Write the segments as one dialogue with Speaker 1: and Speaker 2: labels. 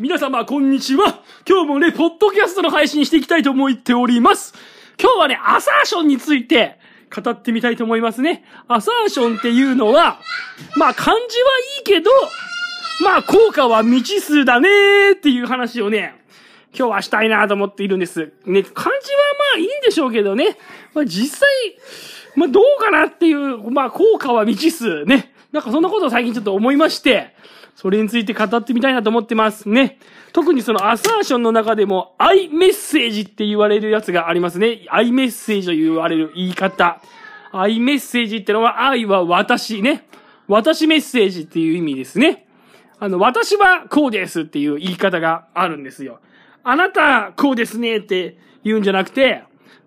Speaker 1: 皆様、こんにちは。今日もね、ポッドキャストの配信していきたいと思っております。今日はね、アサーションについて語ってみたいと思いますね。アサーションっていうのは、まあ漢字はいいけど、まあ効果は未知数だねーっていう話をね、今日はしたいなと思っているんです。ね、漢字はまあいいんでしょうけどね。まあ実際、まあどうかなっていう、まあ効果は未知数ね。なんかそんなことを最近ちょっと思いまして、それについて語ってみたいなと思ってますね。特にそのアサーションの中でも、アイメッセージって言われるやつがありますね。アイメッセージと言われる言い方。アイメッセージってのは、愛は私ね。私メッセージっていう意味ですね。あの、私はこうですっていう言い方があるんですよ。あなたこうですねって言うんじゃなくて、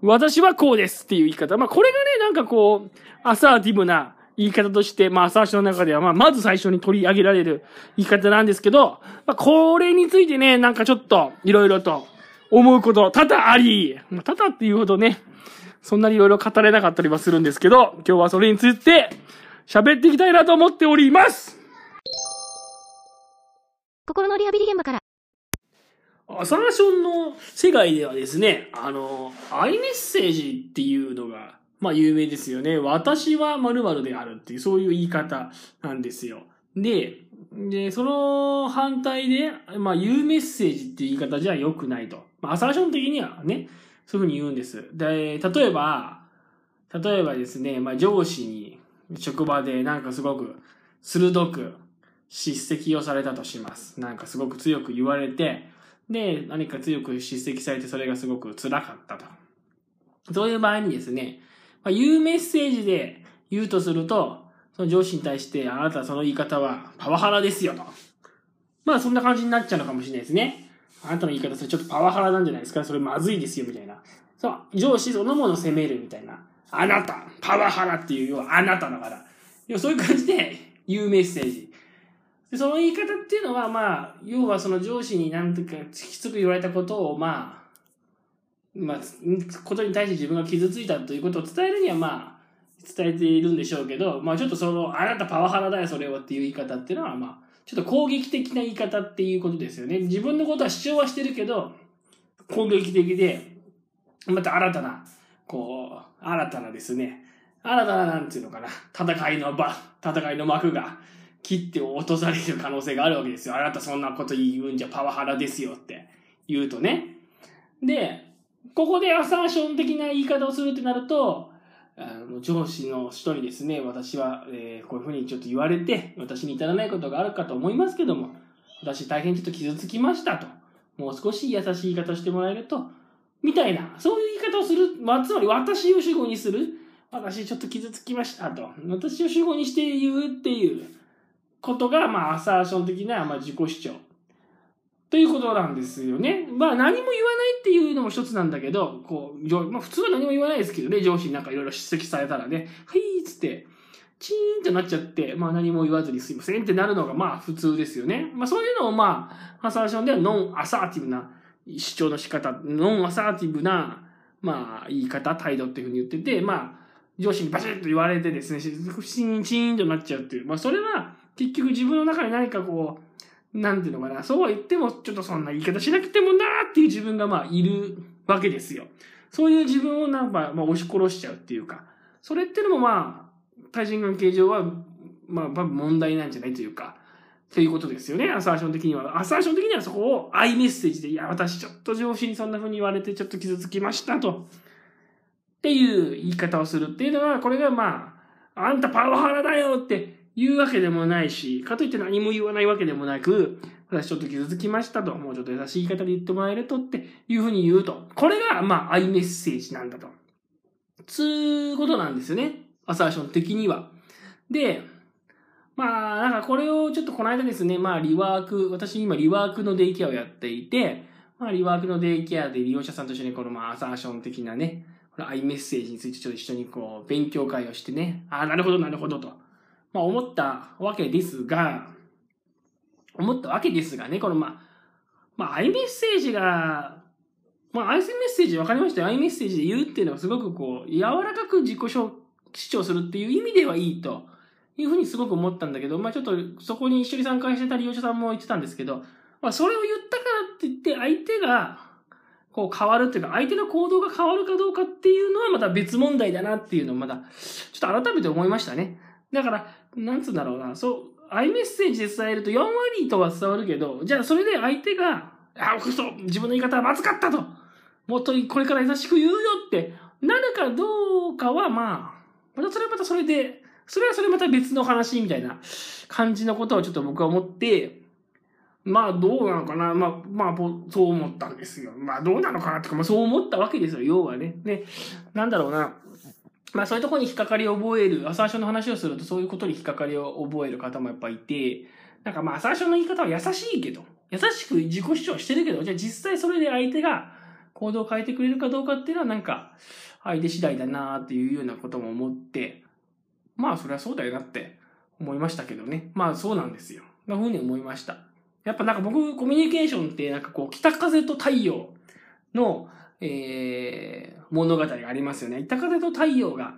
Speaker 1: 私はこうですっていう言い方。まあ、これがね、なんかこう、アサーティブな言い方として、まあ、アサーションの中では、まあ、まず最初に取り上げられる言い方なんですけど、まあ、これについてね、なんかちょっと、いろいろと思うこと多々あり、まあ、多々っていうほどね、そんなにいろいろ語れなかったりはするんですけど、今日はそれについて喋っていきたいなと思っております
Speaker 2: 心のリハビリ現場から。
Speaker 1: アサーションの世界ではですね、あの、アイメッセージっていうのが、まあ有名ですよね。私は〇〇であるっていう、そういう言い方なんですよ。で、で、その反対で、まあ言うメッセージっていう言い方じゃ良くないと。まあアサーション的にはね、そういうふうに言うんです。で、例えば、例えばですね、まあ上司に職場でなんかすごく鋭く叱責をされたとします。なんかすごく強く言われて、で、何か強く叱責されてそれがすごく辛かったと。そういう場合にですね、まあ、言うメッセージで言うとすると、その上司に対して、あなたその言い方はパワハラですよと。まあそんな感じになっちゃうのかもしれないですね。あなたの言い方それちょっとパワハラなんじゃないですか？それまずいですよみたいな。そう、上司そのものを責めるみたいな。あなた、パワハラっていう要はあなただから。要はそういう感じで言うメッセージ。でその言い方っていうのは、まあ、要はその上司に何とかきつく言われたことを、まあ、まあ、ことに対して自分が傷ついたということを伝えるには、まあ、伝えているんでしょうけど、まあちょっとその、あなたパワハラだよ、それはっていう言い方っていうのは、まあ、ちょっと攻撃的な言い方っていうことですよね。自分のことは主張はしてるけど、攻撃的で、また新たな、こう、新たなですね、新たな、なんていうのかな、戦いの場、戦いの幕が、切って落とされる可能性があるわけですよ。あなたそんなこと言うんじゃパワハラですよって言うとね。で、ここでアサーション的な言い方をするってなると、あの上司の人にですね、私は、えーこういうふうにちょっと言われて、私に至らないことがあるかと思いますけども、私大変ちょっと傷つきましたと。もう少し優しい言い方してもらえると、みたいな、そういう言い方をする、まあ、つまり私を主語にする、私ちょっと傷つきましたと。私を主語にして言うっていうことが、まあ、アサーション的な、まあ、自己主張。ということなんですよね。まあ、何も言わないっていうのも一つなんだけど、こう、まあ、普通は何も言わないですけどね、上司になんかいろいろ叱責されたらね、はいっつって、チーンってなっちゃって、まあ何も言わずにすいませんってなるのがまあ普通ですよね。まあそういうのをまあ、アサーションではノンアサーティブな主張の仕方、ノンアサーティブな、まあ言い方、態度っていうふうに言ってて、まあ、上司にバシッと言われてですね、チーンチーンとなっちゃうっていう。まあそれは結局自分の中に何かこう、なんていうのかな、そうは言ってもちょっとそんな言い方しなくてもなーっていう自分がまあいるわけですよ。そういう自分をなんかまあ押し殺しちゃうっていうか、それってのもまあ、対人関係上は、まあ、問題なんじゃないというか、ということですよね、アサーション的には。アサーション的にはそこをアイメッセージで、いや、私ちょっと上司にそんな風に言われてちょっと傷つきましたと。っていう言い方をするっていうのは、これがまあ、あんたパワハラだよって言うわけでもないし、かといって何も言わないわけでもなく、私ちょっと傷つきましたと、もうちょっと優しい言い方で言ってもらえるとっていう風に言うと。これがまあ、アイメッセージなんだと。つうことなんですよね。アサーション的には。で、まあ、なんかこれをちょっとこの間ですね、まあリワーク、私今リワークのデイケアをやっていて、まあリワークのデイケアで利用者さんと一緒にこのまあアサーション的なね、アイメッセージについてちょっと一緒にこう勉強会をしてね、ああ、なるほどなるほどと、まあ思ったわけですが、思ったわけですがね、このまあ、まあアイメッセージが、まあアイメッセージ分かりましたよ。アイメッセージで言うっていうのはすごくこう、柔らかく自己主張するっていう意味ではいいというふうにすごく思ったんだけど、まあちょっとそこに一緒に参加してた利用者さんも言ってたんですけど、まあ、それを言ったからって言って、相手が、こう変わるっていうか、相手の行動が変わるかどうかっていうのはまた別問題だなっていうのをまだ、ちょっと改めて思いましたね。だから、なんつうんだろうな、そう、アイメッセージで伝えると4割とは伝わるけど、じゃあそれで相手が、あ、嘘、自分の言い方はまずかったと。もっとこれから優しく言うよってなるかどうかは、まあ、またそれはまたそれで、それはそれまた別の話みたいな感じのことをちょっと僕は思って、まあどうなのかなまあ、まあ、そう思ったんですよ。まあどうなのかなってか、まあそう思ったわけですよ、要はね。ね、なんだろうな。まあそういうところに引っかかりを覚える、アサーションの話をするとそういうことに引っかかりを覚える方もやっぱいて、なんかまあアサーションの言い方は優しいけど、優しく自己主張してるけど、じゃあ実際それで相手が行動を変えてくれるかどうかっていうのはなんか、相手次第だなっていうようなことも思って、まあそれはそうだよなって思いましたけどね。まあそうなんですよ。なふうに思いました。やっぱなんか僕、コミュニケーションってなんかこう、北風と太陽の、えー、物語がありますよね。北風と太陽が、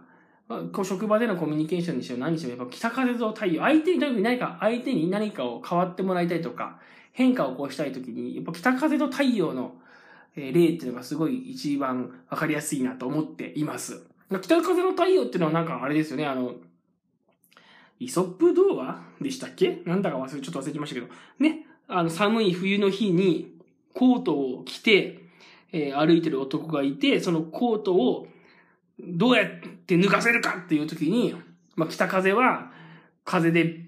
Speaker 1: まあこう職場でのコミュニケーションにしろ何にしろ、やっぱ北風と太陽、相手に何か、相手に何かを変わってもらいたいとか、変化を起こしたいときに、やっぱ北風と太陽の、えー例っていうのがすごい一番わかりやすいなと思っています。北風の太陽っていうのはなんかあれですよね、あの、イソップ童話でしたっけ？なんだか忘れ、ちょっと忘れてましたけど。ね。あの、寒い冬の日にコートを着て、えー歩いてる男がいて、そのコートをどうやって脱がせるかっていう時に、まあ、北風は、風でビュ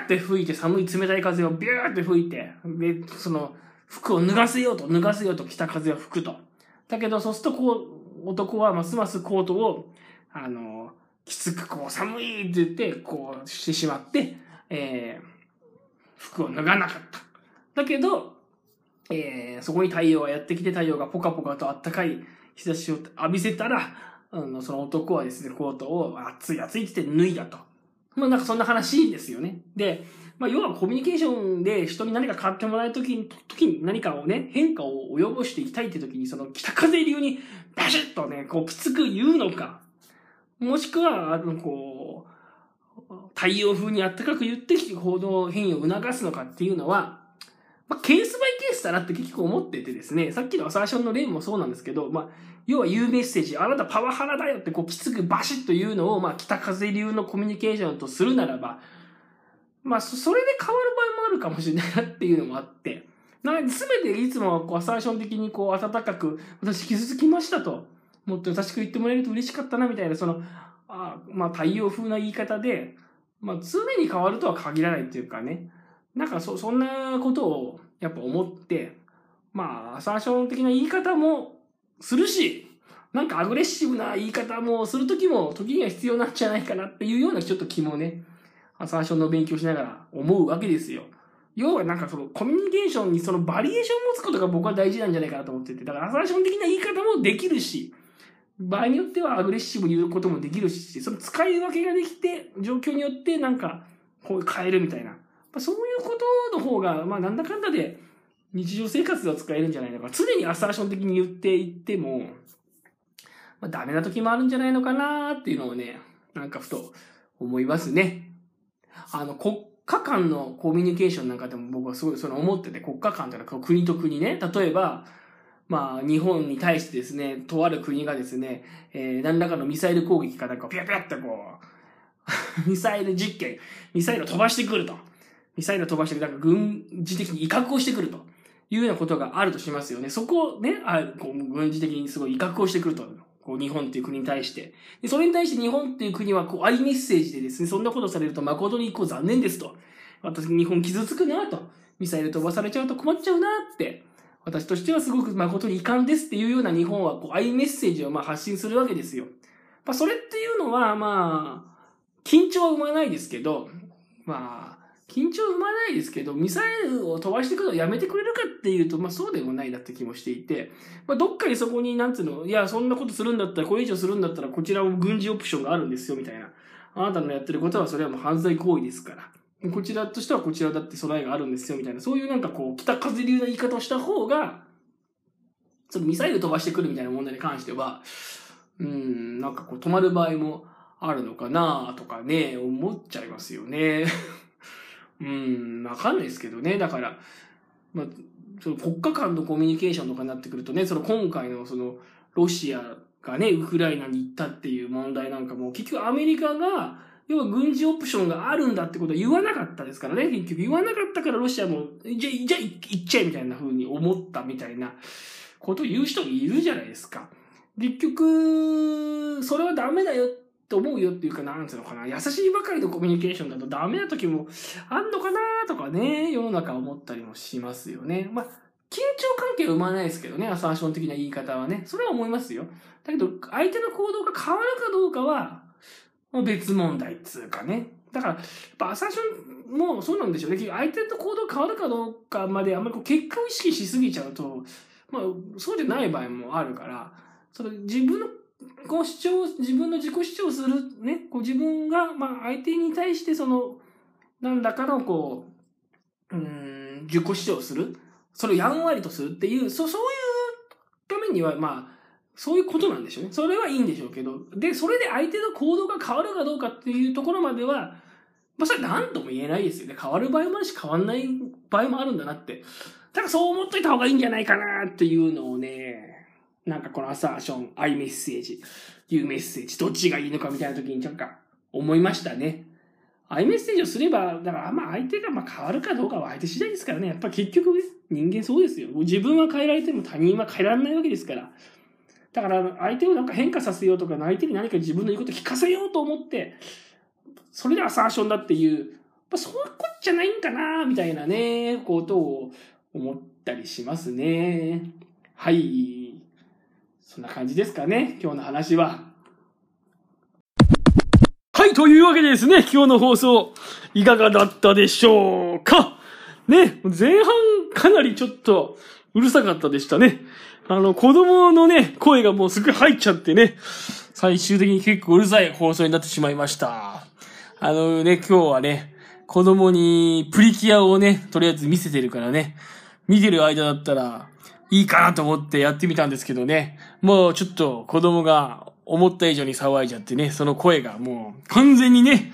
Speaker 1: ーって吹いて、寒い冷たい風をビューって吹いて、で、その、服を脱がせようと、脱がせようと北風は吹くと。だけど、そうすると、こう、男はますますコートを、あの、きつくこう、寒いって言って、こうしてしまって、えー服を脱がなかった。だけど、えーそこに太陽がやってきて、太陽がポカポカと暖かい日差しを浴びせたら、あの、その男はですね、コートを暑い暑いって言って脱いだと。まあなんかそんな話ですよね。で、まあ要はコミュニケーションで人に何か変わってもらうときに、時に何かをね、変化を及ぼしていきたいって時に、その北風流にバシッとね、こうきつく言うのか、もしくは、あの、こう、太陽風にあったかく言って行動変異を促すのかっていうのは、まあ、ケースバイケースだなって結構思っててですね、さっきのアサーションの例もそうなんですけど、まあ、要は言うメッセージ、あなたパワハラだよってこうきつくバシッと言うのを、まあ、北風流のコミュニケーションとするならば、まあ、それで変わる場合もあるかもしれないなっていうのもあって、なので、すべていつもはこうアサーション的にこう温かく、私傷つきましたと、もっと優しく言ってもらえると嬉しかったなみたいな、その、あまあ、太陽風な言い方で、まあ、常に変わるとは限らないっていうかね、なんかそ、そんなことをやっぱ思って、まあ、アサーション的な言い方もするし、なんかアグレッシブな言い方もするときも、時には必要なんじゃないかなっていうようなちょっと気もね、アサーションの勉強しながら思うわけですよ。要はなんかそのコミュニケーションにそのバリエーションを持つことが僕は大事なんじゃないかなと思ってて、だからアサーション的な言い方もできるし、場合によってはアグレッシブに言うこともできるし、その使い分けができて、状況によってなんか、こう変えるみたいな。まそういうことの方が、まあなんだかんだで日常生活では使えるんじゃないのか。常にアサーション的に言っていっても、まあダメな時もあるんじゃないのかなっていうのをね、なんかふと思いますね。あの、国家間のコミュニケーションなんかでも僕はすごいその思ってて、国家間というのは国と国ね、例えば、まあ、日本に対してですね、とある国がですね、えー、何らかのミサイル攻撃かなんかピャピャってこう、ミサイル実験、ミサイルを飛ばしてくると。ミサイルを飛ばして、なんか軍事的に威嚇をしてくると。いうようなことがあるとしますよね。そこをね、あこう軍事的にすごい威嚇をしてくると。こう日本っていう国に対して。で、それに対して日本っていう国はこう、アイメッセージでですね、そんなことされると誠にこう残念ですと。私、日本傷つくなと。ミサイル飛ばされちゃうと困っちゃうなって。私としてはすごく誠に遺憾ですっていうような日本はこう、アイメッセージをまあ発信するわけですよ。まあ、それっていうのは、まあ、緊張は生まないですけど、まあ、緊張生まないですけど、ミサイルを飛ばしてくるのをやめてくれるかっていうと、まあそうでもないなって気もしていて、まあどっかにそこに、なんつうの、いや、そんなことするんだったら、これ以上するんだったら、こちらも軍事オプションがあるんですよ、みたいな。あなたのやってることは、それはもう犯罪行為ですから。こちらとしてはこちらだって備えがあるんですよ、みたいな。そういうなんかこう、北風流な言い方をした方が、そのミサイル飛ばしてくるみたいな問題に関しては、うん、なんかこう止まる場合もあるのかなとかね、思っちゃいますよね。うん、わかんないですけどね。だから、まあ、その国家間のコミュニケーションとかになってくるとね、その今回のその、ロシアがね、ウクライナに行ったっていう問題なんかも、結局アメリカが、要は軍事オプションがあるんだってことは言わなかったですからね。結局言わなかったからロシアも、じゃ、じゃ、行っちゃえみたいな風に思ったみたいなことを言う人もいるじゃないですか。結局、それはダメだよって思うよっていうか、なんつうのかな。優しいばかりのコミュニケーションだとダメな時もあんのかなとかね、世の中思ったりもしますよね。まあ、緊張関係は生まないですけどね、アサーション的な言い方はね。それは思いますよ。だけど、相手の行動が変わるかどうかは、別問題っつうかね。だから、やっぱアサーションもそうなんでしょうね。相手と行動変わるかどうかまであんまりこう結果を意識しすぎちゃうと、まあ、そうじゃない場合もあるから、その自分のこう主張、自分の自己主張する、ね、こう自分が、まあ相手に対してその、何らかのこう、うん、自己主張する。それをやんわりとするっていう、そ、そういうためには、まあ、そういうことなんでしょうね。それはいいんでしょうけど。で、それで相手の行動が変わるかどうかっていうところまでは、まあそれ何とも言えないですよね。変わる場合もあるし変わんない場合もあるんだなって。ただそう思っといた方がいいんじゃないかなっていうのをね、なんかこのアサーション、アイメッセージ、いうメッセージ、どっちがいいのかみたいな時にちょっと思いましたね。アイメッセージをすれば、だからまあ相手がまあ変わるかどうかは相手次第ですからね。やっぱ結局、人間そうですよ。自分は変えられても他人は変えられないわけですから。だから相手をなんか変化させようとか、相手に何か自分の言うこと聞かせようと思って、それでアサーションだっていう、まあ、そういうこっちゃないんかな、みたいなね、ことを思ったりしますね。はい。そんな感じですかね、今日の話は。はい、というわけでですね、今日の放送、いかがだったでしょうか？ね、前半かなりちょっとうるさかったでしたね。あの、子供のね、声がもうすごい入っちゃってね、最終的に結構うるさい放送になってしまいました。あのね、今日はね、子供にプリキュアをね、とりあえず見せてるからね、見てる間だったら、いいかなと思ってやってみたんですけどね、もうちょっと子供が思った以上に騒いじゃってね、その声がもう完全にね、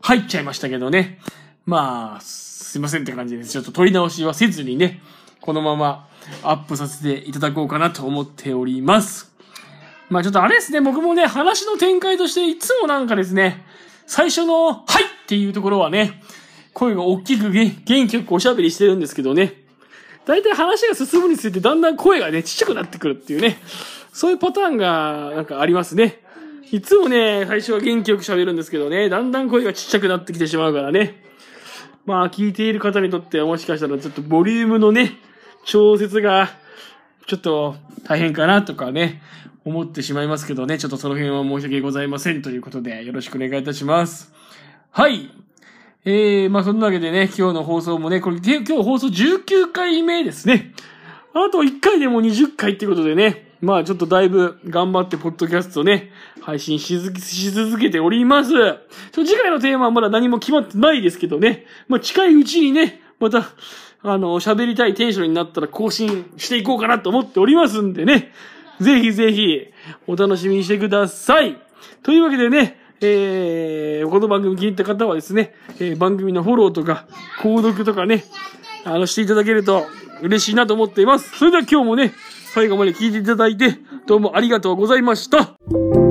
Speaker 1: 入っちゃいましたけどね。まあ、すいませんって感じです。ちょっと取り直しはせずにね、このままアップさせていただこうかなと思っております。まあちょっとあれですね、僕もね、話の展開としていつもなんかですね、最初の、はいっていうところはね、声が大きく元気よくおしゃべりしてるんですけどね、大体話が進むにつれてだんだん声がね、ちっちゃくなってくるっていうね、そういうパターンがなんかありますね。いつもね、最初は元気よく喋るんですけどね、だんだん声がちっちゃくなってきてしまうからね。まあ、聞いている方にとってはもしかしたらちょっとボリュームのね、調節が、ちょっと大変かなとかね、思ってしまいますけどね、ちょっとその辺は申し訳ございませんということで、よろしくお願いいたします。はい。えー、まあそんなわけでね、今日の放送もね、これ、今日放送19回目ですね。あと1回でも20回ってことでね、まあちょっとだいぶ頑張ってポッドキャストね、配信し続けております。次回のテーマはまだ何も決まってないですけどね、まあ近いうちにね、また、あの、喋りたいテンションになったら更新していこうかなと思っておりますんでね。ぜひぜひ、お楽しみにしてください。というわけでね、えー、この番組気に入った方はですね、えー、番組のフォローとか、購読とかね、あの、していただけると嬉しいなと思っています。それでは今日もね、最後まで聞いていただいて、どうもありがとうございました。